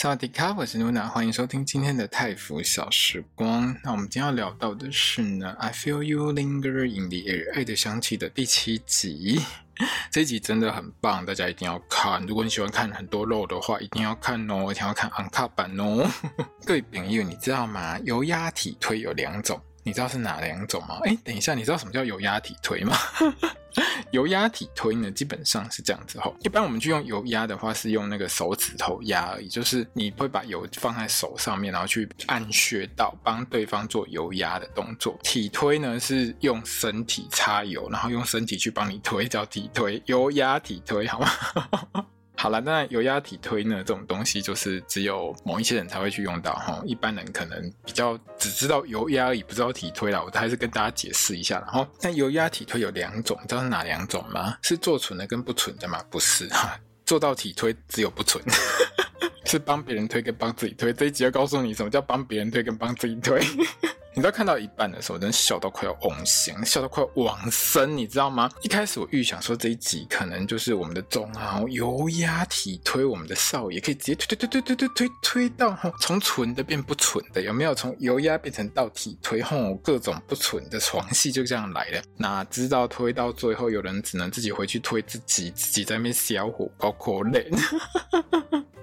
萨瓦迪卡，我是露娜，欢迎收听今天的泰服小时光。那我们今天要聊到的是呢，I feel you linger in the air，爱的香气的第七集。这集真的很棒，大家一定要看。如果你喜欢看很多肉的话，一定要看哦，一定要看 Uncut 版哦。各位朋友，你知道吗？油压体推有两种。你知道是哪两种吗？哎，等一下，你知道什么叫油压体推吗？油压体推呢，基本上是这样子吼。一般我们去用油压的话，是用那个手指头压而已，就是你会把油放在手上面，然后去按穴道帮对方做油压的动作。体推呢，是用身体擦油，然后用身体去帮你推，叫体推。油压体推，好吗？好了，那油压体推呢？这种东西就是只有某一些人才会去用到哈，一般人可能比较只知道油压而已，不知道体推啦。我还是跟大家解释一下然后。那油压体推有两种，知道是哪两种吗？是做纯的跟不纯的吗？不是哈，做到体推只有不纯，是帮别人推跟帮自己推。这一集要告诉你什么叫帮别人推跟帮自己推。你知道看到一半的时候，真笑到快要往生，笑到快要往生，你知道吗？一开始我预想说这一集可能就是我们的中豪油压体推，我们的少爷可以直接推推推推推推推推到吼，从纯的变不纯的，有没有？从油压变成到体推吼，各种不纯的床戏就这样来了。哪知道推到最后，有人只能自己回去推自己，自己在那边消火，包括累。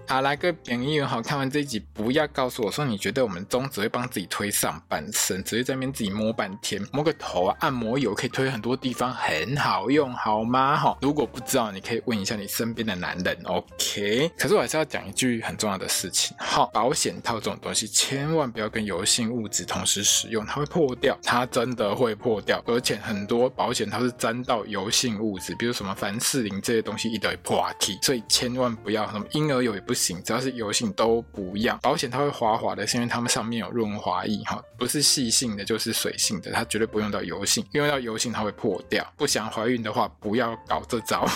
好啦，各位朋友好，看完这一集，不要告诉我说你觉得我们中只会帮自己推上半身，只会在那边自己摸半天，摸个头啊，按摩油可以推很多地方，很好用，好吗？哈，如果不知道，你可以问一下你身边的男人，OK？可是我还是要讲一句很重要的事情，哈，保险套这种东西千万不要跟油性物质同时使用，它会破掉，它真的会破掉，而且很多保险套是沾到油性物质，比如什么凡士林这些东西，一堆破体，所以千万不要什么婴儿油也不。行，只要是油性都不要。保险它会滑滑的，是因为它们上面有润滑液哈，不是细性的，就是水性的，它绝对不用到油性，用到油性它会破掉。不想怀孕的话，不要搞这招。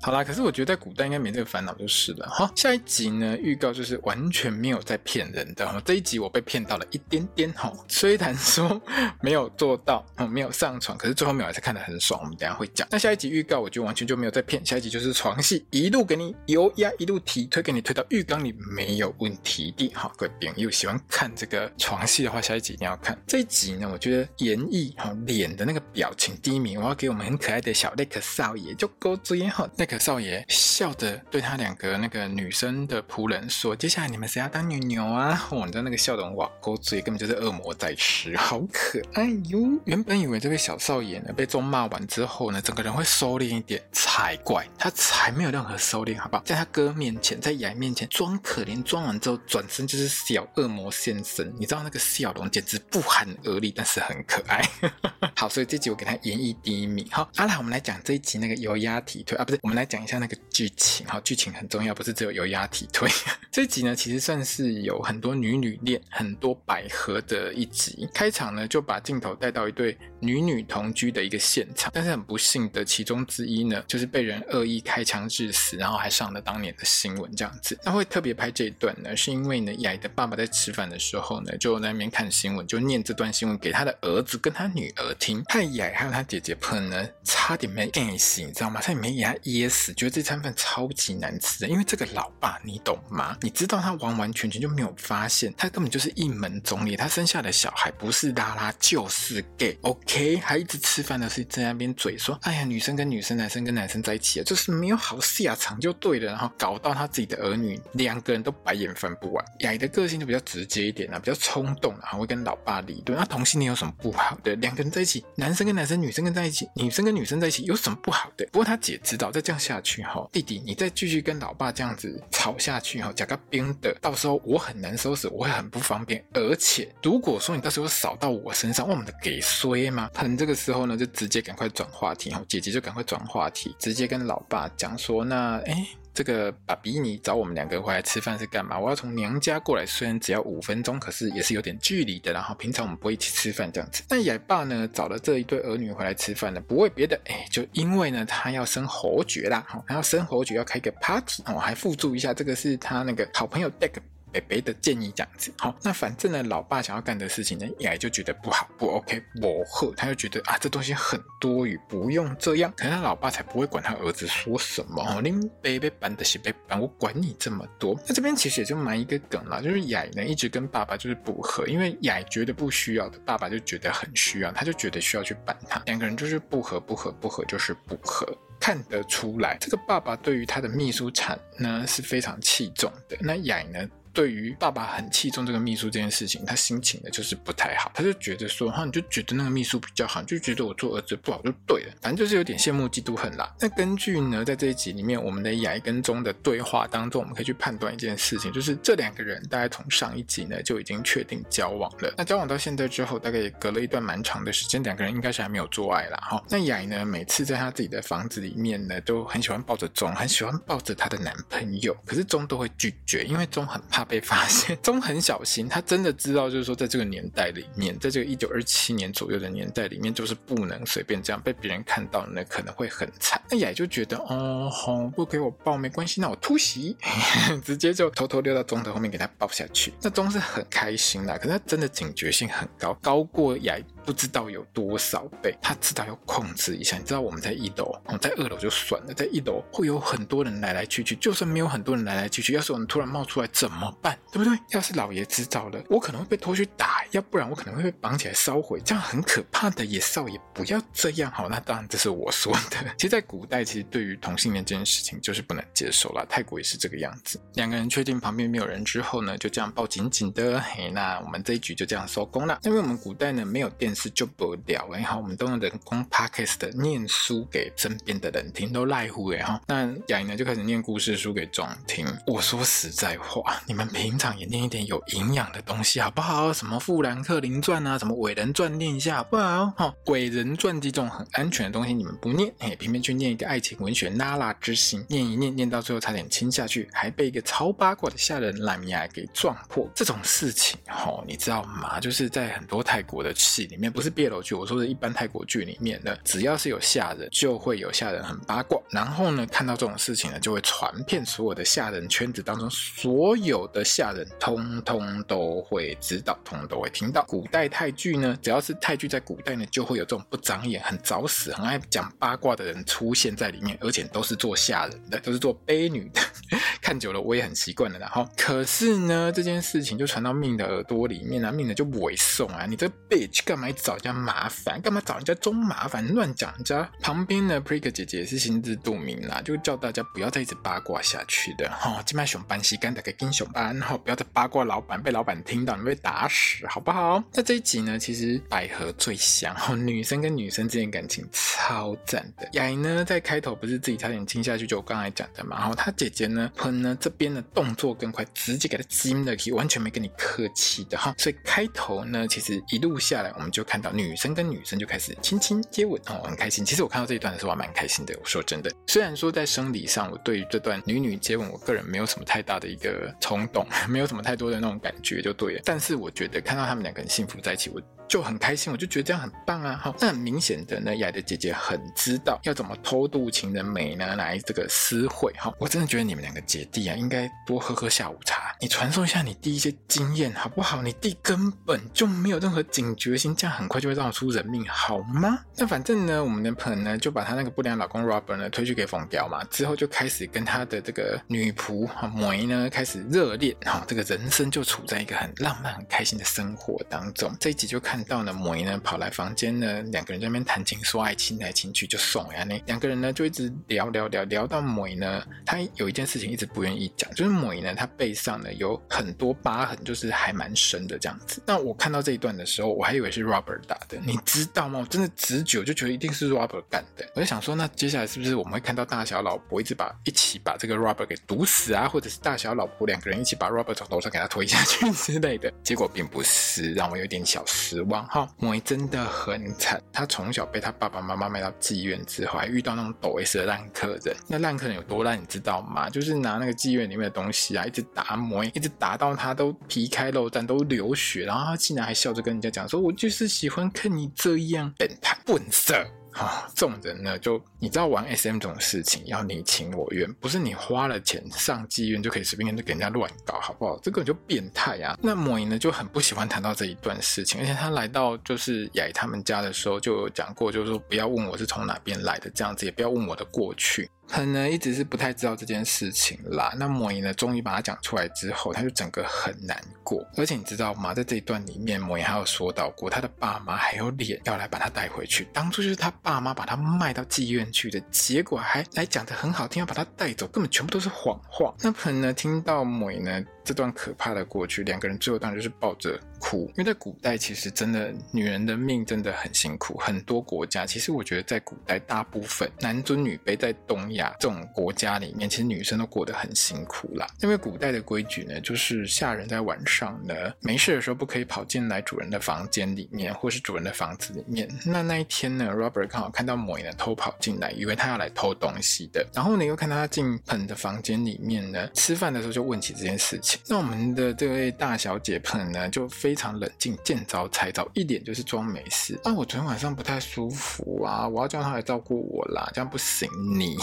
好啦，可是我觉得在古代应该没这个烦恼就是了哈。下一集呢，预告就是完全没有在骗人的。这一集我被骗到了一点点哈，虽然说没有做到，没有上床，可是最后面我还是看得很爽。我们等下会讲。那下一集预告，我就完全就没有在骗。下一集就是床戏，一路给你油压，一路提推给你推到浴缸里没有问题的。好，各位朋友喜欢看这个床戏的话，下一集一定要看。这一集呢，我觉得演绎哈脸的那个表情第一名，我要给我们很可爱的小雷克少爷就勾追哈那个。少爷笑着对他两个那个女生的仆人说：“接下来你们谁要当牛牛啊？”我你知道那个笑容哇，勾嘴根本就是恶魔在吃，好可爱哟！原本以为这位小少爷呢被咒骂完之后呢，整个人会收敛一点才怪，他才没有任何收敛，好不好？在他哥面前，在爷面前装可怜，装完之后转身就是小恶魔现身。你知道那个笑容简直不寒而栗，但是很可爱。好，所以这集我给他演绎第一名。好，阿兰，我们来讲这一集那个油压体推啊，不是，我们来。讲一下那个剧情，好，剧情很重要，不是只有油压体推。这集呢，其实算是有很多女女恋、很多百合的一集。开场呢，就把镜头带到一对女女同居的一个现场，但是很不幸的，其中之一呢，就是被人恶意开枪致死，然后还上了当年的新闻这样子。那会特别拍这一段呢，是因为呢，雅的爸爸在吃饭的时候呢，就在那边看新闻，就念这段新闻给他的儿子跟他女儿听。害雅还有他姐姐朋呢，差点没干死，你知道吗？差点没给他噎死。觉得这餐饭超级难吃的，因为这个老爸你懂吗？你知道他完完全全就没有发现，他根本就是一门忠烈，他生下的小孩不是拉拉就是 gay，OK？还一直吃饭的是在那边嘴说，哎呀，女生跟女生，男生跟男生在一起啊，就是没有好下场就对了，然后搞到他自己的儿女两个人都白眼翻不完。雅的个性就比较直接一点啊，比较冲动，然后会跟老爸理论。那同性恋有什么不好的？两个人在一起，男生跟男生，女生跟在一起，女生跟女生在一起有什么不好的？不过他姐知道，再这样下去哈，弟弟，你再继续跟老爸这样子吵下去哈，讲个冰的，到时候我很难收拾，我会很不方便。而且如果说你到时候扫到我身上，我们的给衰吗？可能这个时候呢，就直接赶快转话题哈，姐姐就赶快转话题，直接跟老爸讲说，那哎。这个爸比你找我们两个回来吃饭是干嘛？我要从娘家过来，虽然只要五分钟，可是也是有点距离的。然后平常我们不会一起吃饭这样子。但野爸呢，找了这一对儿女回来吃饭呢，不为别的，哎，就因为呢，他要生侯爵啦，他要生侯爵，要开个 party 我，还附注一下，这个是他那个好朋友 Deck。北北的建议这样子，好，那反正呢，老爸想要干的事情呢，雅就觉得不好，不 OK，不好，他就觉得啊，这东西很多余，不用这样。可是他老爸才不会管他儿子说什么哦，你北北搬的是北搬，我管你这么多。那这边其实也就埋一个梗了，就是雅呢一直跟爸爸就是不合，因为雅觉得不需要的，爸爸就觉得很需要，他就觉得需要去办他，两个人就是不合，不合，不合，就是不合，看得出来，这个爸爸对于他的秘书产呢是非常器重的。那雅呢？对于爸爸很器重这个秘书这件事情，他心情呢就是不太好，他就觉得说，哈，你就觉得那个秘书比较好，就觉得我做儿子不好就对了，反正就是有点羡慕嫉妒恨啦。那根据呢，在这一集里面，我们的雅跟钟的对话当中，我们可以去判断一件事情，就是这两个人大概从上一集呢就已经确定交往了。那交往到现在之后，大概也隔了一段蛮长的时间，两个人应该是还没有做爱啦。哈。那雅呢，每次在他自己的房子里面呢，都很喜欢抱着钟，很喜欢抱着她的男朋友，可是钟都会拒绝，因为钟很怕被发现。钟很小心，他真的知道，就是说，在这个年代里面，在这个一九二七年左右的年代里面，就是不能随便这样被别人看到，那可能会很惨。那雅就觉得，哦，吼，不给我抱没关系，那我突袭，直接就偷偷溜到钟的后面给他抱下去。那钟是很开心的，可是他真的警觉性很高，高过雅。不知道有多少倍，他知道要控制一下。你知道我们在一楼，我们在二楼就算了，在一楼会有很多人来来去去。就算没有很多人来来去去，要是我们突然冒出来怎么办？对不对？要是老爷知道了，我可能会被拖去打，要不然我可能会被绑起来烧毁，这样很可怕的。野少爷不要这样。好，那当然这是我说的。其实，在古代，其实对于同性恋这件事情就是不能接受了。泰国也是这个样子。两个人确定旁边没有人之后呢，就这样抱紧紧的。嘿，那我们这一局就这样收工了。因为我们古代呢没有电视就不了哎，好，我们都用人工 podcast 的念书给身边的人听，都赖乎哎哈。那雅莹呢就开始念故事书给壮听。我说实在话，你你们平常也念一点有营养的东西好不好？什么《富兰克林传》啊，什么《伟人传》念一下好不好？哈，《伟人传》这种很安全的东西你们不念，哎，偏偏去念一个爱情文学《娜拉之心》，念一念念到最后差点亲下去，还被一个超八卦的下人蓝牙给撞破。这种事情，哈，你知道吗？就是在很多泰国的戏里面，不是别楼剧，我说的一般泰国剧里面呢，只要是有下人，就会有下人很八卦，然后呢，看到这种事情呢，就会传遍所有的下人圈子当中，所有的下人通通都会知道，通通都会听到。古代泰剧呢，只要是泰剧在古代呢，就会有这种不长眼、很早死、很爱讲八卦的人出现在里面，而且都是做下人的，都是做婢女的。看久了我也很习惯了，然后可是呢，这件事情就传到命的耳朵里面啊，命的就不会送啊，你这 bitch 干嘛一直找人家麻烦？干嘛找人家中麻烦？乱讲人家。旁边呢 Prick 姐姐也是心知肚明啦，就叫大家不要再一直八卦下去的哈。今晚熊班西干的给跟熊班，哈，不要再八卦老板，被老板听到你被打死，好不好？那这一集呢，其实百合最香，哈，女生跟女生之间感情超赞的。雅呢，在开头不是自己差点亲下去，就我刚才讲的嘛，然后她姐姐呢，喷呢这边的动作更快，直接给她亲了起，完全没跟你客气的哈。所以开头呢，其实一路下来，我们就看到女生跟女生就开始亲亲接吻哦，很开心。其实我看到这一段的时候，我还蛮开心的。我说真的，虽然说在生理上，我对于这段女女接吻，我个人没有什么太大的一个冲懂，没有什么太多的那种感觉，就对了。但是我觉得看到他们两个人幸福在一起，我。就很开心，我就觉得这样很棒啊！哈，那很明显的呢，雅的姐姐很知道要怎么偷渡情人梅呢来这个私会哈。我真的觉得你们两个姐弟啊，应该多喝喝下午茶，你传授一下你弟一些经验好不好？你弟根本就没有任何警觉心，这样很快就会闹出人命，好吗？那反正呢，我们的朋友呢就把他那个不良老公 Robert 呢推去给凤彪嘛，之后就开始跟他的这个女仆哈梅呢开始热恋哈，这个人生就处在一个很浪漫、很开心的生活当中。这一集就看。看到呢，梅呢跑来房间呢，两个人在那边谈情说爱，亲来亲去就送呀。那两个人呢就一直聊聊聊聊到梅呢，他有一件事情一直不愿意讲，就是梅呢，他背上呢有很多疤痕，就是还蛮深的这样子。那我看到这一段的时候，我还以为是 Robert 打的，你知道吗？我真的直觉就觉得一定是 Robert 干的。我就想说，那接下来是不是我们会看到大小老婆一直把一起把这个 Robert 给毒死啊，或者是大小老婆两个人一起把 Robert 从楼上给他推下去之类的。结果并不是，让我有点小失望哈。莫伊真的很惨，他从小被他爸爸妈妈卖到妓院之后，还遇到那种抖 S 的烂客人。那烂客人有多烂，你知道吗？就是拿那个妓院里面的东西啊，一直打莫伊，一直打到他都皮开肉绽，都流血，然后他竟然还笑着跟人家讲说：“我就是喜欢看你这样，变态笨色。”啊，这种人呢，就你知道玩 SM 这种事情要你情我愿，不是你花了钱上妓院就可以随便给人家乱搞，好不好？这个就变态啊！那魔影呢就很不喜欢谈到这一段事情，而且他来到就是雅他们家的时候就有讲过，就是说不要问我是从哪边来的，这样子也不要问我的过去。可能一直是不太知道这件事情啦。那莫伊呢，终于把它讲出来之后，他就整个很难过。而且你知道吗？在这一段里面，莫伊还有说到过，他的爸妈还有脸要来把他带回去。当初就是他爸妈把他卖到妓院去的，结果还来讲的很好听，要把他带走，根本全部都是谎话。那可能呢，听到莫伊呢这段可怕的过去，两个人最后当然就是抱着哭。因为在古代，其实真的女人的命真的很辛苦。很多国家，其实我觉得在古代，大部分男尊女卑，在东亚。这种国家里面，其实女生都过得很辛苦啦。因为古代的规矩呢，就是下人在晚上呢没事的时候不可以跑进来主人的房间里面，或是主人的房子里面。那那一天呢，Robert 刚好看到某人偷跑进来，以为他要来偷东西的。然后呢，又看到他进彭的房间里面呢，吃饭的时候就问起这件事情。那我们的这位大小姐彭呢，就非常冷静，见招拆招，一脸就是装没事。啊，我昨天晚上不太舒服啊，我要叫他来照顾我啦，这样不行你。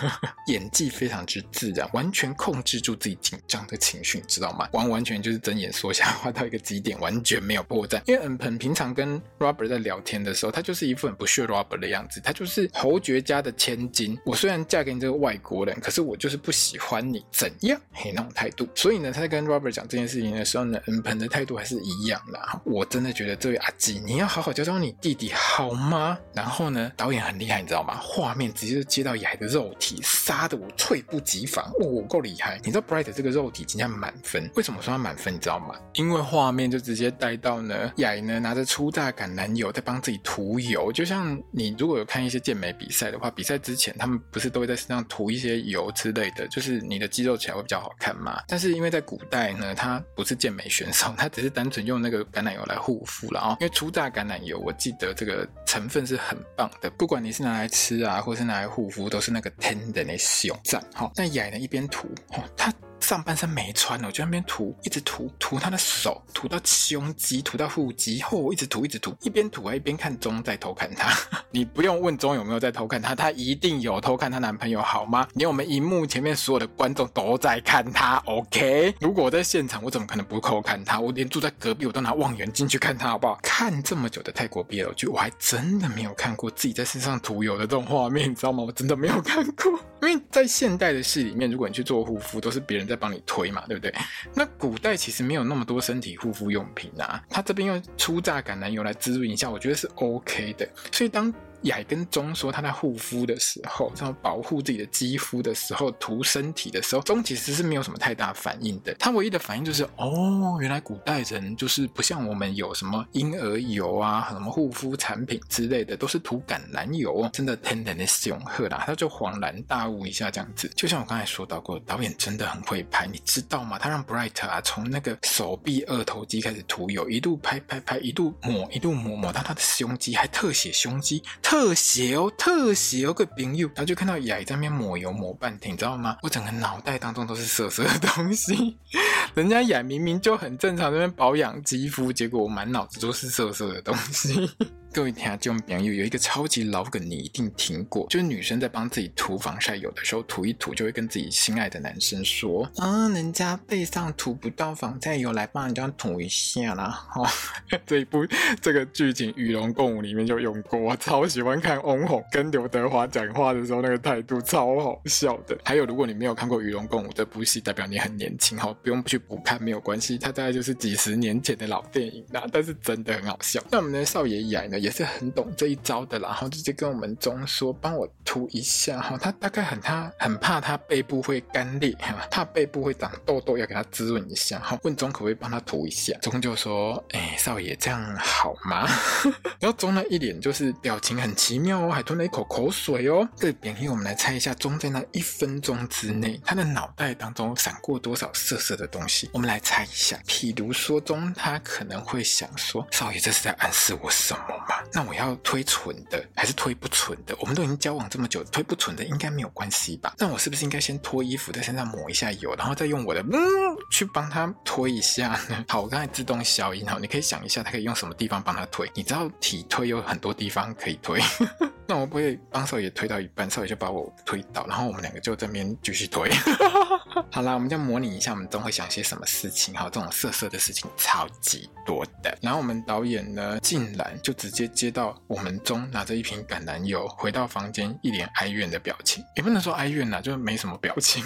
演技非常之自然，完全控制住自己紧张的情绪，你知道吗？完完全就是睁眼说瞎话到一个极点，完全没有破绽。因为恩鹏平常跟 Robert 在聊天的时候，他就是一副很不屑 Robert 的样子，他就是侯爵家的千金。我虽然嫁给你这个外国人，可是我就是不喜欢你，怎样？嘿，那种态度。所以呢，他在跟 Robert 讲这件事情的时候呢，，Nen 的态度还是一样的。我真的觉得这位阿基，你要好好教教你弟弟好吗？然后呢，导演很厉害，你知道吗？画面直接就接到雅的肉体。杀得我猝不及防，哦，够厉害！你知道 Bright 这个肉体竟然满分？为什么说他满分？你知道吗？因为画面就直接带到呢，雅呢拿着粗榨橄榄油在帮自己涂油，就像你如果有看一些健美比赛的话，比赛之前他们不是都会在身上涂一些油之类的，就是你的肌肉起来会比较好看嘛。但是因为在古代呢，它不是健美选手，它只是单纯用那个橄榄油来护肤了啊。因为初榨橄榄油，我记得这个成分是很棒的，不管你是拿来吃啊，或是拿来护肤，都是那个 ten 的那熊赞，哈，那雅呢一边涂，哦，它。上半身没穿我，就那边涂，一直涂，涂他的手，涂到胸肌，涂到腹肌，后一直涂，一直涂，一边涂还一边看钟在偷看他。你不用问钟有没有在偷看他，他一定有偷看她男朋友，好吗？连我们荧幕前面所有的观众都在看他，OK？如果我在现场，我怎么可能不偷看他？我连住在隔壁，我都拿望远镜去看他，好不好？看这么久的泰国 BL 剧，我还真的没有看过自己在身上涂油的这种画面，你知道吗？我真的没有看过，因为在现代的戏里面，如果你去做护肤，都是别人在帮你推嘛，对不对？那古代其实没有那么多身体护肤用品啊，他这边用粗榨橄榄油来滋润一下，我觉得是 OK 的。所以当雅跟钟说他在护肤的时候，然后保护自己的肌肤的时候，涂身体的时候，钟其实是没有什么太大反应的。他唯一的反应就是，哦，原来古代人就是不像我们有什么婴儿油啊，什么护肤产品之类的，都是涂橄榄油哦，真的天然的雄厚啦。他就恍然大悟一下，这样子，就像我刚才说到过，导演真的很会拍，你知道吗？他让 Bright 啊从那个手臂二头肌开始涂油，一度拍拍拍，一度抹一度抹抹到他的胸肌，还特写胸肌。特写哦，特写哦，个朋友，然后就看到雅在那边抹油抹半天，你知道吗？我整个脑袋当中都是色色的东西。人家雅明明就很正常，那边保养肌肤，结果我满脑子都是色色的东西。各位听众朋友，有一个超级老梗，你一定听过，就是女生在帮自己涂防晒有的时候，涂一涂就会跟自己心爱的男生说：“啊，人家背上涂不到防晒油，来帮人家涂一下啦。”哦，这一部这个剧情《与龙共舞》里面就用过，我超喜欢看翁虹跟刘德华讲话的时候那个态度，超好笑的。还有，如果你没有看过《与龙共舞》这部戏，代表你很年轻，哈，不用去补看没有关系，它大概就是几十年前的老电影啦，但是真的很好笑。那我们的少爷雅呢？也是很懂这一招的啦，然后直接跟我们中说帮我涂一下哈，他大概很他很怕他背部会干裂，怕背部会长痘痘，要给他滋润一下哈。问中可不可以帮他涂一下，中就说哎少爷这样好吗？然后中呢一脸就是表情很奇妙哦，还吞了一口口水哦。这边因为我们来猜一下，中在那一分钟之内，他的脑袋当中闪过多少色色的东西？我们来猜一下，譬如说中他可能会想说，少爷这是在暗示我什么那我要推纯的还是推不纯的？我们都已经交往这么久，推不纯的应该没有关系吧？那我是不是应该先脱衣服，在身上抹一下油，然后再用我的嗯去帮他推一下呢？好，我刚才自动消音，好，你可以想一下，他可以用什么地方帮他推？你知道体推有很多地方可以推，那我不会帮少爷推到一半，少爷就把我推倒，然后我们两个就这边继续推。好啦，我们就模拟一下，我们都会想些什么事情？好，这种色色的事情超级多的。然后我们导演呢，竟然就直接接接到我们中拿着一瓶橄榄油回到房间，一脸哀怨的表情，也不能说哀怨呐，就没什么表情。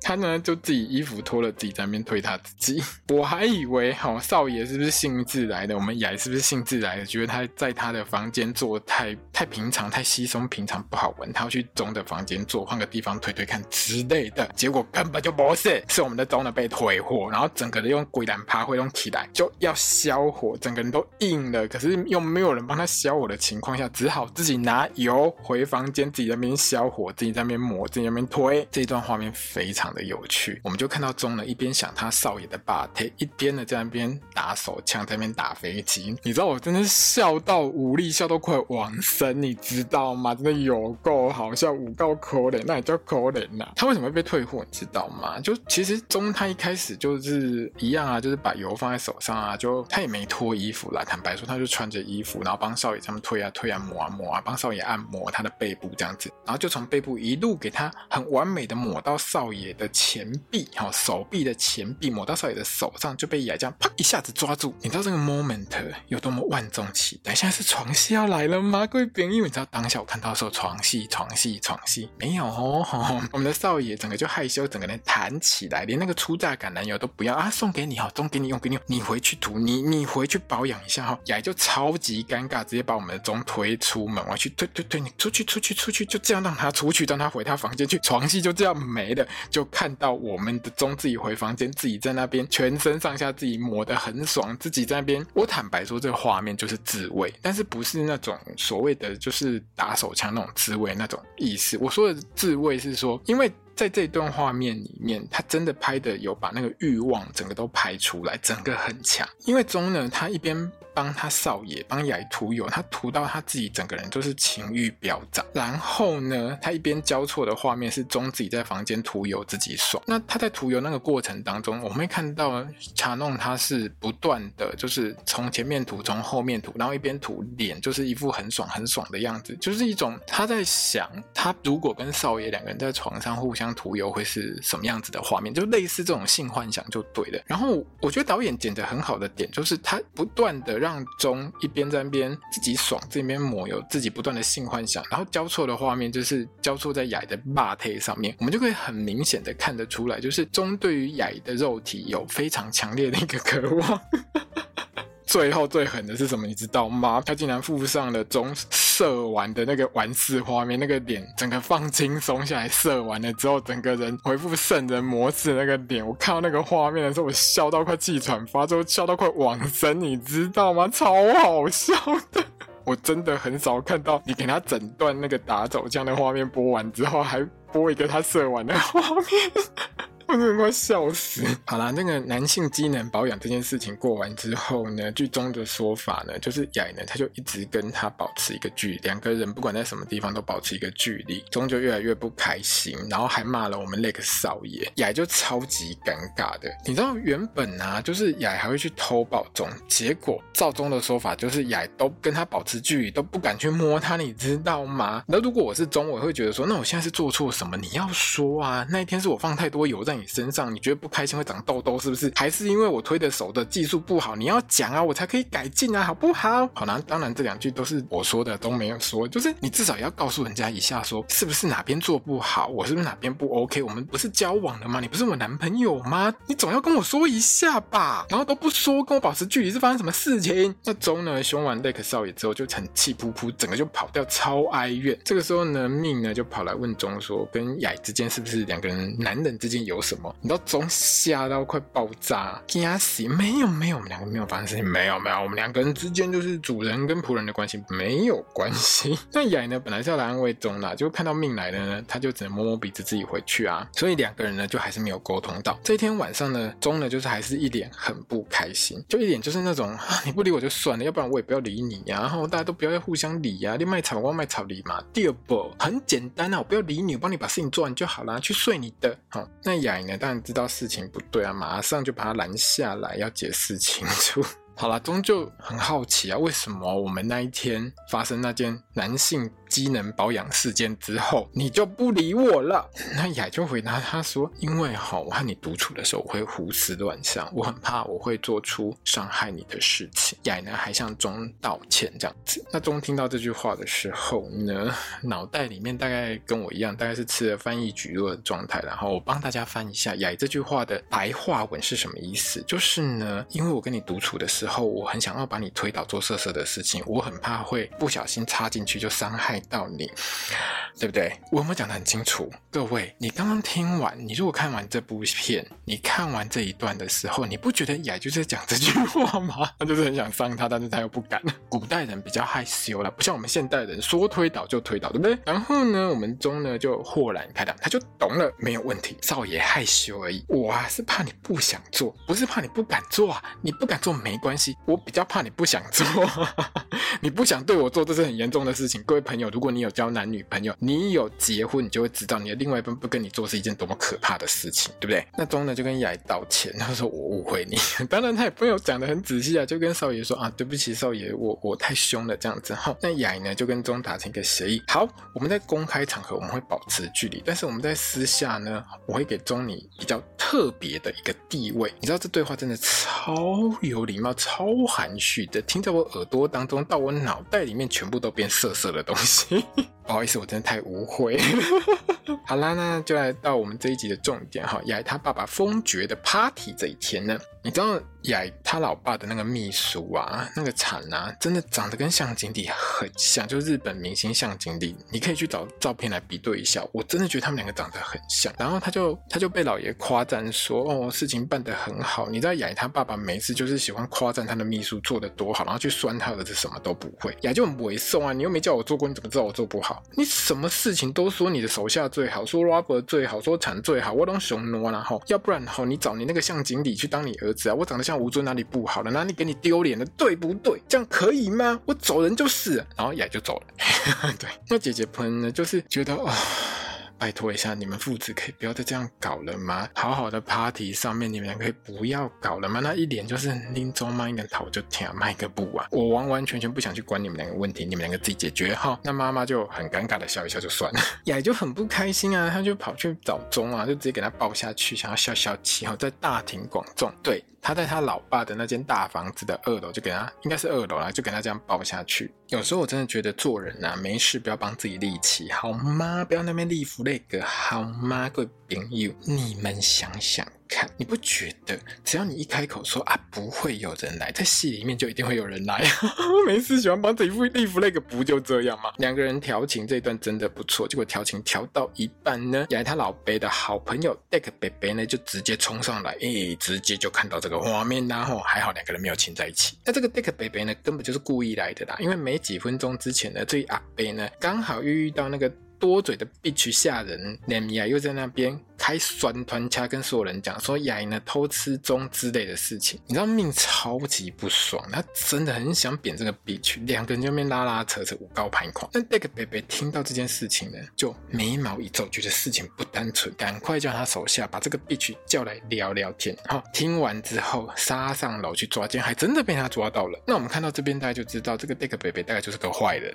他呢就自己衣服脱了，自己在那边推他自己。我还以为，好少爷是不是兴致来的？我们雅是不是兴致来的？觉得他在他的房间坐太太平常，太稀松平常不好闻，他要去钟的房间坐，换个地方推推看之类的。结果根本就不是，是我们的钟呢被退货，然后整个的用鬼胆趴会用起来就要消火，整个人都硬了。可是又没有人帮他消火的情况下，只好自己拿油回房间，自己在那边消火，自己在那边抹，自己在那边推。这一段画面非常的有趣，我们就看到钟呢一边想他少爷的霸体，一边呢在那边打手枪，在那边打飞机。你知道我真的是笑到无力，笑到快往生，你知道吗？真的有够好笑，五够可怜，那也叫可怜呐。他为什么会被退货？你知道吗？就其实钟他一开始就是一样啊，就是把油放在手上啊，就他也没脱衣服啦。坦白说，他就穿着衣服，然后帮少爷他们推啊推啊抹啊抹啊，帮少爷按摩他的背部这样子，然后就从背部一路给他很完美的抹到少爷的前臂，好，手臂的前臂抹到少爷的手上，就被雅这样啪一下子抓住。你知道这个 moment 有多么万众期待？现在是床戏要来了吗？各位朋友，因为你知道当下我看到的时候，床戏、床戏、床戏没有。我们的少爷整个就害羞，整个人弹起来，连那个初榨橄榄油都不要啊，送给你哈，送给你用，给你用，你回去涂，你你回去保养一下哈。雅就超级尴尬，直接把我们的中推出门外去，推推推，你出去出去出去，就这样让他出去，让他回他房间去，床戏就这样没了，就看到我们的钟自己回房间，自己在那边全身上下自己抹得很爽，自己在那边。我坦白说，这个画面就是自慰，但是不是那种所谓的就是打手枪那种自慰那种意思。我说的自慰是说，因为在这段画面里面，他真的拍的有把那个欲望整个都拍出来，整个很强。因为钟呢，他一边。帮他少爷帮雅涂油，他涂到他自己整个人都是情欲飙涨。然后呢，他一边交错的画面是中自己在房间涂油自己爽。那他在涂油那个过程当中，我们会看到查弄他是不断的就是从前面涂，从后面涂，然后一边涂脸就是一副很爽很爽的样子，就是一种他在想他如果跟少爷两个人在床上互相涂油会是什么样子的画面，就类似这种性幻想就对了。然后我觉得导演剪得很好的点就是他不断的让。让中一边在边自己爽，这边抹油，自己不断的性幻想，然后交错的画面就是交错在雅的霸体上面，我们就可以很明显的看得出来，就是中对于雅的肉体有非常强烈的一个渴望。最后最狠的是什么？你知道吗？他竟然附上了中射完的那个完事画面，那个脸整个放轻松下来，射完了之后，整个人回复圣人模式那个脸，我看到那个画面的时候，我笑到快气喘发作，笑到快往生，你知道吗？超好笑的，我真的很少看到你给他整段那个打手枪的画面播完之后，还播一个他射完的画面。我真的快笑死！好啦，那个男性机能保养这件事情过完之后呢，剧中的说法呢，就是雅呢，他就一直跟他保持一个距离，两个人不管在什么地方都保持一个距离，中就越来越不开心，然后还骂了我们那个少爷，雅就超级尴尬的。你知道原本啊，就是雅还会去偷抱中，结果照中的说法就是雅都跟他保持距离，都不敢去摸他，你知道吗？那如果我是中，我会觉得说，那我现在是做错什么？你要说啊，那一天是我放太多油在。你身上，你觉得不开心会长痘痘是不是？还是因为我推的手的技术不好？你要讲啊，我才可以改进啊，好不好？好难，当然这两句都是我说的，都没有说，就是你至少要告诉人家一下说，是不是哪边做不好，我是不是哪边不 OK？我们不是交往了吗？你不是我男朋友吗？你总要跟我说一下吧。然后都不说，跟我保持距离，是发生什么事情？那钟呢，凶完 Lake 少爷之后就很气噗噗，整个就跑掉，超哀怨。这个时候呢，命呢就跑来问钟说，跟雅之间是不是两个人男人之间有什么？你知道钟吓到快爆炸，惊死！没有没有，我们两个没有发生事情，没有没有，我们两个人之间就是主人跟仆人的关系，没有关系。那雅呢，本来是要来安慰钟的，就看到命来了呢，他就只能摸摸鼻子自己回去啊。所以两个人呢，就还是没有沟通到。这一天晚上呢，钟呢就是还是一脸很不开心，就一脸就是那种啊，你不理我就算了，要不然我也不要理你呀、然后大家都不要再互相理呀、啊，你卖草我卖草理嘛。第二步很简单啊，我不要理你，我帮你把事情做完就好了，去睡你的。好，那雅呢，当然知道事情不对啊，马上就把他拦下来，要解释清楚。好啦，终究很好奇啊，为什么我们那一天发生那件男性机能保养事件之后，你就不理我了？那雅就回答他说：“因为哈，我和你独处的时候，我会胡思乱想，我很怕我会做出伤害你的事情。”雅呢还向钟道歉这样子。那钟听到这句话的时候呢，脑袋里面大概跟我一样，大概是吃了翻译橘络的状态。然后我帮大家翻一下雅这句话的白话文是什么意思？就是呢，因为我跟你独处的时候。我很想要把你推倒做色色的事情，我很怕会不小心插进去就伤害到你，对不对？我有没有讲得很清楚？各位，你刚刚听完，你如果看完这部片，你看完这一段的时候，你不觉得雅就是在讲这句话吗？他就是很想伤他，但是他又不敢。古代人比较害羞啦，不像我们现代人说推倒就推倒，对不对？然后呢，我们中呢就豁然开朗，他就懂了，没有问题。少爷害羞而已，我啊是怕你不想做，不是怕你不敢做啊，你不敢做没关系。我比较怕你不想做，你不想对我做，这是很严重的事情。各位朋友，如果你有交男女朋友，你有结婚，你就会知道你的另外一半不跟你做是一件多么可怕的事情，对不对？那钟呢就跟雅道歉，他说我误会你。当然他也没有讲得很仔细啊，就跟少爷说啊，对不起少爷，我我太凶了这样子。哈，那雅呢就跟钟达成一个协议，好，我们在公开场合我们会保持距离，但是我们在私下呢，我会给钟你比较特别的一个地位。你知道这对话真的超有礼貌。超含蓄的，听在我耳朵当中，到我脑袋里面全部都变色色的东西。しい不好意思，我真的太误会。好啦，那就来到我们这一集的重点哈，雅他爸爸封爵的 party 这一天呢，你知道雅他老爸的那个秘书啊，那个惨啊，真的长得跟向井理很像，就是日本明星向井理，你可以去找照片来比对一下，我真的觉得他们两个长得很像。然后他就他就被老爷夸赞说，哦，事情办得很好。你知道雅他爸爸每次就是喜欢夸赞他的秘书做得多好，然后去酸他儿子什么都不会。雅就很猥琐啊，你又没叫我做过，你怎么知道我做不好？你什么事情都说你的手下最好，说 Robert 最好，说产最好，我都熊挪了哈，要不然哈，你找你那个像经理去当你儿子啊？我长得像吴尊哪里不好了？哪里给你丢脸了？对不对？这样可以吗？我走人就是，然后也就走了。对，那姐姐喷呢，就是觉得啊。拜托一下，你们父子可以不要再这样搞了吗？好好的 party 上面，你们两个可以不要搞了吗？那一脸就是拎走卖一个头就舔卖个步啊！我完完全全不想去管你们两个问题，你们两个自己解决哈。那妈妈就很尴尬的笑一笑就算了，雅就很不开心啊，他就跑去找钟啊，就直接给他抱下去，想要消消气哈，在大庭广众对。他在他老爸的那间大房子的二楼，就给他应该是二楼啦，就给他这样抱下去。有时候我真的觉得做人呐，没事不要帮自己立旗，好吗？不要那边立 flag，好吗？各位朋友，你们想想。看，你不觉得只要你一开口说啊，不会有人来，在戏里面就一定会有人来。没事，喜欢帮自己立 flag 那个不就这样吗？两个人调情这一段真的不错，结果调情调到一半呢，原来他老贝的好朋友 Deck 贝贝呢就直接冲上来，诶，直接就看到这个画面，然后还好两个人没有亲在一起。那这个 Deck 贝贝呢，根本就是故意来的啦，因为没几分钟之前呢，这一阿贝呢刚好又遇到那个多嘴的 bitch 下人，连米亚又在那边。开酸团掐跟所有人讲说雅呢偷吃钟之类的事情，你知道命超级不爽，他真的很想扁这个 bitch，两个人就那边拉拉扯扯，五高攀狂。那那个贝贝听到这件事情呢，就眉毛一皱，觉得事情不单纯，赶快叫他手下把这个 bitch 叫来聊聊天。好，听完之后杀上楼去抓奸，还真的被他抓到了。那我们看到这边，大家就知道这个那个贝贝大概就是个坏人，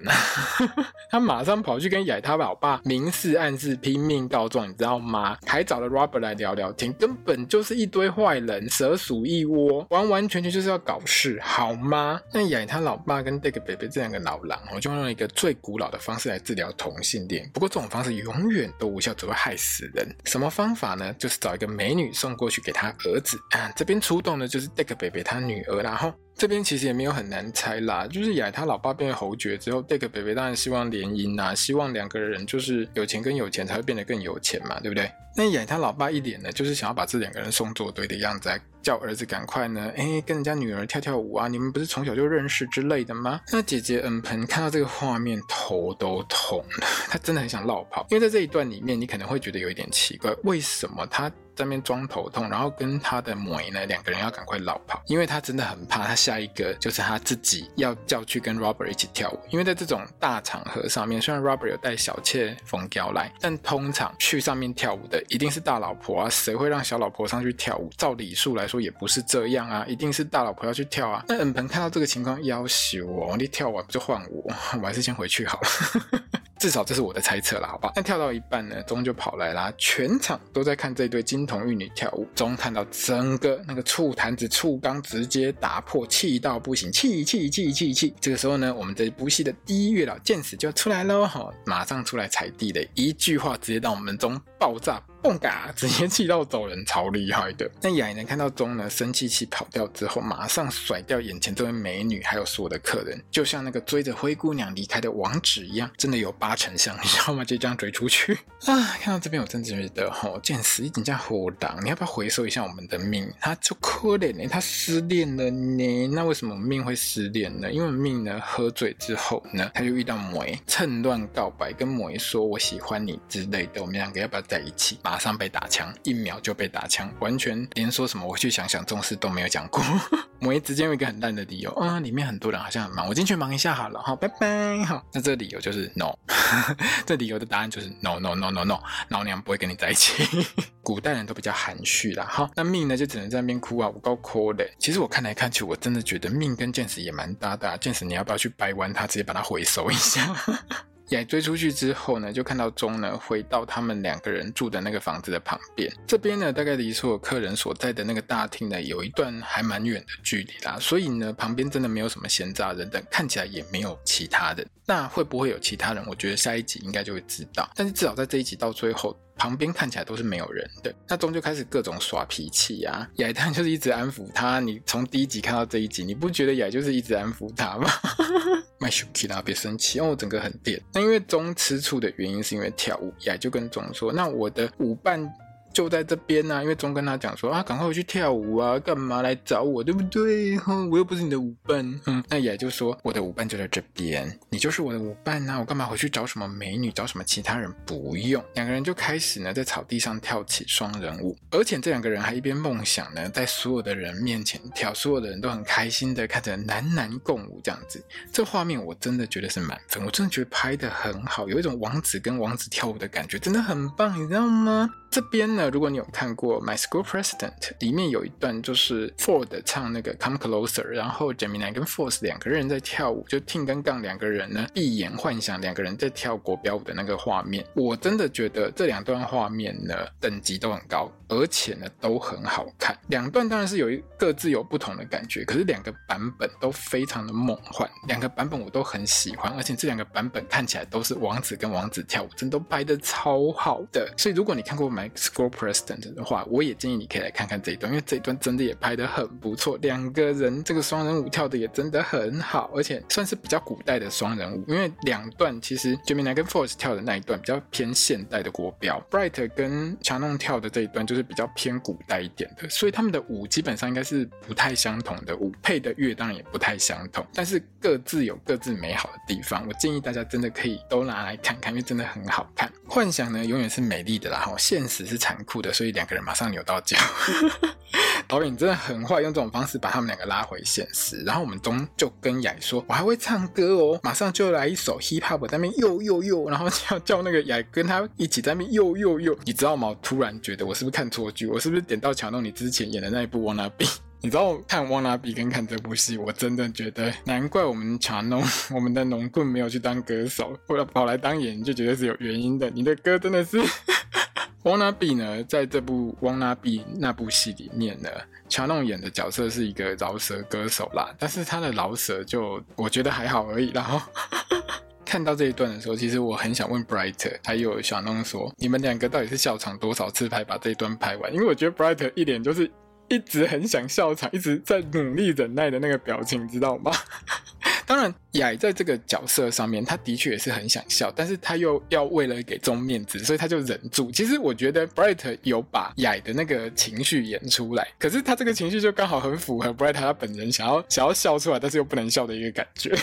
他马上跑去跟雅他老老爸明示暗示拼命告状，你知道吗？还找了 Robert 来聊聊天，根本就是一堆坏人，蛇鼠一窝，完完全全就是要搞事，好吗？那雅他老爸跟 Dick Baby 这两个老狼，我就用一个最古老的方式来治疗同性恋。不过这种方式永远都无效，只会害死人。什么方法呢？就是找一个美女送过去给他儿子啊。这边出动的就是 Dick Baby 他女儿，然后。这边其实也没有很难猜啦，就是雅他老爸变为侯爵之后，Dick 北北当然希望联姻啦，希望两个人就是有钱跟有钱才会变得更有钱嘛，对不对？那雅他老爸一脸呢，就是想要把这两个人送作对的样子，叫儿子赶快呢，哎，跟人家女儿跳跳舞啊，你们不是从小就认识之类的吗？那姐姐恩鹏看到这个画面，头都痛了，她真的很想落跑，因为在这一段里面，你可能会觉得有一点奇怪，为什么他？在那边装头痛，然后跟他的妹呢，两个人要赶快落跑，因为他真的很怕，他下一个就是他自己要叫去跟 Robert 一起跳舞。因为在这种大场合上面，虽然 Robert 有带小妾冯娇来，但通常去上面跳舞的一定是大老婆啊，谁会让小老婆上去跳舞？照礼数来说说也不是这样啊，一定是大老婆要去跳啊。那恩鹏看到这个情况，要求我，你跳完不就换我？我还是先回去好了。至少这是我的猜测了，好吧？那跳到一半呢，钟就跑来啦，全场都在看这对金童玉女跳舞。钟看到整个那个醋坛子、醋缸直接打破，气到不行，气气气气气！这个时候呢，我们这部戏的第一月老剑矢就要出来喽，好，马上出来踩地雷，一句话直接让我们钟爆炸。蹦嘎！直接气到走人，超厉害的。那雅人看到钟呢，生气气跑掉之后，马上甩掉眼前这位美女，还有所有的客人，就像那个追着灰姑娘离开的王子一样，真的有八成像，你知道吗？就这样追出去啊！看到这边，我真的觉得，吼，剑矢一定叫火狼，你要不要回收一下我们的命？他就可怜呢，他失恋了呢。那为什么命会失恋呢？因为命呢，喝醉之后呢，他就遇到梅，趁乱告白，跟梅说我喜欢你之类的，我们两个要不要在一起？马上被打枪，一秒就被打枪，完全连说什么我去想想这种事都没有讲过。我一直接有一个很烂的理由啊，里面很多人好像很忙，我进去忙一下好了，好，拜拜。好，那这理由就是 no，这理由的答案就是 no no no no no，老娘不会跟你在一起。古代人都比较含蓄啦，好，那命呢就只能在那边哭啊，我够哭的。其实我看来看去，我真的觉得命跟剑矢也蛮搭的。剑矢，你要不要去掰弯他，直接把他回收一下？也追出去之后呢，就看到钟呢回到他们两个人住的那个房子的旁边。这边呢，大概离所有客人所在的那个大厅呢，有一段还蛮远的距离啦。所以呢，旁边真的没有什么闲杂人等，看起来也没有其他人。那会不会有其他人？我觉得下一集应该就会知道。但是至少在这一集到最后，旁边看起来都是没有人的。那钟就开始各种耍脾气啊，雅丹就是一直安抚他。你从第一集看到这一集，你不觉得雅就是一直安抚他吗？麦修奇啦，别生气哦，整个很电。那因为钟吃醋的原因是因为跳舞，雅就跟钟说：“那我的舞伴。”就在这边呢、啊，因为钟跟他讲说啊，赶快回去跳舞啊，干嘛来找我，对不对？哼，我又不是你的舞伴。嗯，那也就说我的舞伴就在这边，你就是我的舞伴呐、啊，我干嘛回去找什么美女，找什么其他人？不用，两个人就开始呢，在草地上跳起双人舞，而且这两个人还一边梦想呢，在所有的人面前跳，所有的人都很开心的看着男男共舞这样子，这画面我真的觉得是满分，我真的觉得拍得很好，有一种王子跟王子跳舞的感觉，真的很棒，你知道吗？这边呢，如果你有看过《My School President》，里面有一段就是 Ford 唱那个《Come Closer》，然后 Gemini 跟 Force 两个人在跳舞，就 Tim 跟杠两个人呢闭眼幻想两个人在跳国标舞的那个画面。我真的觉得这两段画面呢等级都很高，而且呢都很好看。两段当然是有一各自有不同的感觉，可是两个版本都非常的梦幻，两个版本我都很喜欢，而且这两个版本看起来都是王子跟王子跳舞，真的都拍的超好的。所以如果你看过 My School President 的话，我也建议你可以来看看这一段，因为这一段真的也拍得很不错，两个人这个双人舞跳的也真的很好，而且算是比较古代的双人舞，因为两段其实 j i m i n 跟 Force 跳的那一段比较偏现代的国标，Bright 跟强弄跳的这一段就是比较偏古代一点的，所以他们的舞基本上应该是不太相同的舞，配的乐当然也不太相同，但是各自有各自美好的地方，我建议大家真的可以都拿来看看，因为真的很好看。幻想呢永远是美丽的啦，哈，现死是残酷的，所以两个人马上扭到脚。导演真的很坏，用这种方式把他们两个拉回现实。然后我们中就跟雅说：“我还会唱歌哦，马上就来一首 hip hop 在那边又又又，然后叫叫那个雅跟他一起在那边又又又。你知道吗？我突然觉得我是不是看错剧？我是不是点到乔诺你之前演的那一部《Wanna Be》？你知道看《汪娜比》跟看这部戏，我真的觉得难怪我们卡农 我们的农棍没有去当歌手，或者跑来当演员，就觉得是有原因的。你的歌真的是。汪娜比呢，在这部汪娜比那部戏里面呢，乔弄演的角色是一个饶舌歌手啦，但是他的饶舌就我觉得还好而已。然 后看到这一段的时候，其实我很想问 Bright 还有小弄说，你们两个到底是笑场多少次拍把这一段拍完？因为我觉得 Bright 一脸就是一直很想笑场，一直在努力忍耐的那个表情，知道吗？当然，雅在这个角色上面，他的确也是很想笑，但是他又要为了给钟面子，所以他就忍住。其实我觉得 Bright 有把雅的那个情绪演出来，可是他这个情绪就刚好很符合 Bright 他本人想要想要笑出来，但是又不能笑的一个感觉。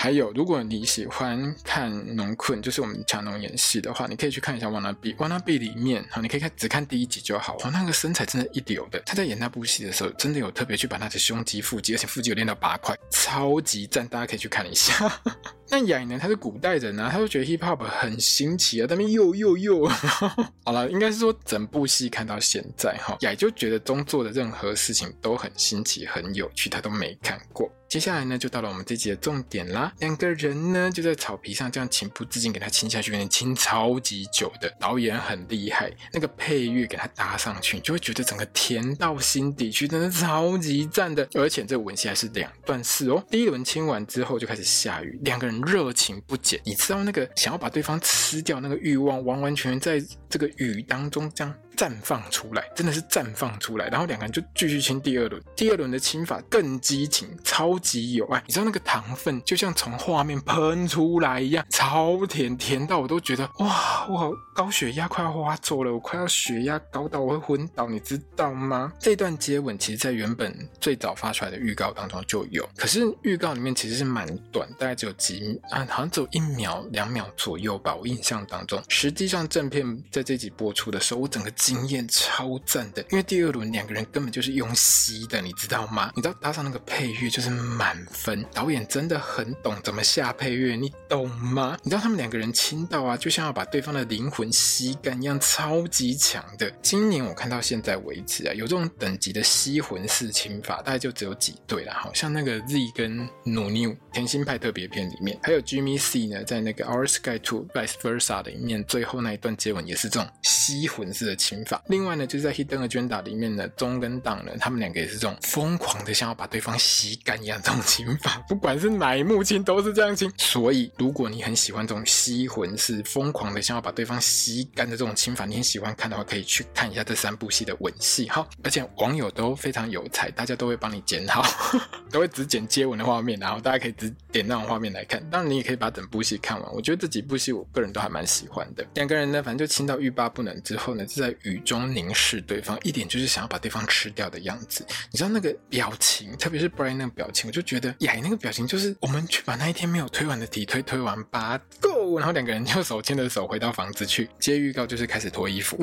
还有，如果你喜欢看农困，就是我们强农演戏的话，你可以去看一下《Wanna Be》。《Wanna Be》里面，好，你可以看只看第一集就好。哇，那个身材真的一流的。他在演那部戏的时候，真的有特别去把他的胸肌、腹肌，而且腹肌有练到八块，超级赞，大家可以去看一下。那雅呢？他是古代人啊，他就觉得 hip hop 很新奇啊，他们又又又。好了，应该是说整部戏看到现在哈，雅就觉得中做的任何事情都很新奇、很有趣，他都没看过。接下来呢，就到了我们这集的重点啦。两个人呢，就在草皮上这样情不自禁给他亲下去，有点亲超级久的。导演很厉害，那个配乐给他搭上去，你就会觉得整个甜到心底去，真的超级赞的。而且这吻戏还是两段式哦。第一轮亲完之后就开始下雨，两个人热情不减。你知道那个想要把对方吃掉那个欲望，完完全全在这个雨当中这样。绽放出来，真的是绽放出来，然后两个人就继续亲第二轮，第二轮的亲法更激情，超级有爱。你知道那个糖分就像从画面喷出来一样，超甜，甜到我都觉得哇，我好高血压快要发作了，我快要血压高到我会昏倒，你知道吗？这段接吻其实在原本最早发出来的预告当中就有，可是预告里面其实是蛮短，大概只有几啊，好像只有一秒两秒左右吧，我印象当中。实际上正片在这集播出的时候，我整个。经验超赞的，因为第二轮两个人根本就是用吸的，你知道吗？你知道搭上那个配乐就是满分，导演真的很懂怎么下配乐，你懂吗？你知道他们两个人亲到啊，就像要把对方的灵魂吸干一样，超级强的。今年我看到现在为止啊，有这种等级的吸魂式亲法，大概就只有几对了，好像那个 Z 跟努妞甜心派特别篇里面，还有 Jimmy C 呢，在那个 Our Sky Two Vice Versa 的里面最后那一段接吻也是这种吸魂式的亲。另外呢，就是在《Hidden Agenda》里面呢，中跟党呢，他们两个也是这种疯狂的想要把对方吸干一样这种 亲法，不管是哪一幕亲都是这样亲。所以，如果你很喜欢这种吸魂式疯狂的想要把对方吸干的这种亲法，你很喜欢看的话，可以去看一下这三部戏的吻戏哈。而且网友都非常有才，大家都会帮你剪好，都会只剪接吻的画面，然后大家可以只点那种画面来看。当然，你也可以把整部戏看完。我觉得这几部戏，我个人都还蛮喜欢的。两个人呢，反正就亲到欲罢不能之后呢，就在。雨中凝视对方，一点就是想要把对方吃掉的样子。你知道那个表情，特别是 Brian 那个表情，我就觉得雅那个表情就是我们去把那一天没有推完的题推推完吧，Go！然后两个人就手牵着手回到房子去接预告，就是开始脱衣服。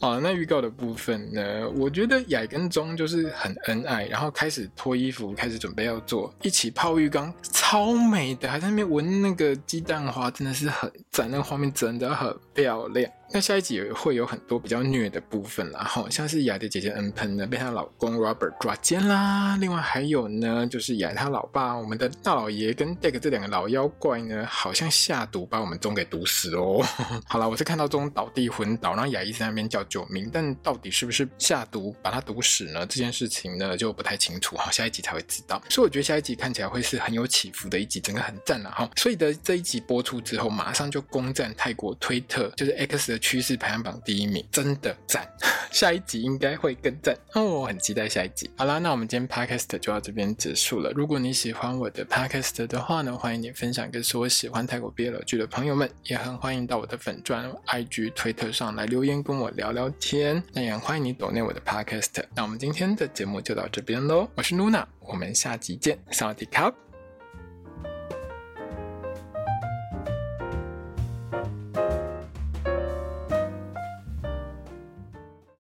好，那预告的部分呢，我觉得雅跟钟就是很恩爱，然后开始脱衣服，开始准备要做一起泡浴缸，超美的，还在那边闻那个鸡蛋花，真的是很赞，那个画面真的很漂亮。那下一集也会有很多比较虐的部分啦，好像是雅的姐姐恩喷呢被她老公 Robert 抓奸啦，另外还有呢就是雅她老爸我们的大老爷跟 Deck 这两个老妖怪呢，好像下毒把我们钟给毒死哦。好了，我是看到钟倒地昏倒，然后雅一直在那边叫九名，但到底是不是下毒把他毒死呢？这件事情呢就不太清楚，好，下一集才会知道。所以我觉得下一集看起来会是很有起伏的一集，整个很赞了哈。所以的这一集播出之后，马上就攻占泰国推特，就是 X 的。趋势排行榜第一名，真的赞！下一集应该会更赞哦，我很期待下一集。好啦，那我们今天 Podcast 就到这边结束了。如果你喜欢我的 Podcast 的话呢，欢迎你分享给所有喜欢泰国 BL 剧的朋友们，也很欢迎到我的粉专 IG 推特上来留言跟我聊聊聊天。那也欢迎你抖内我的 Podcast。那我们今天的节目就到这边喽，我是 Luna，我们下集见，萨瓦迪卡。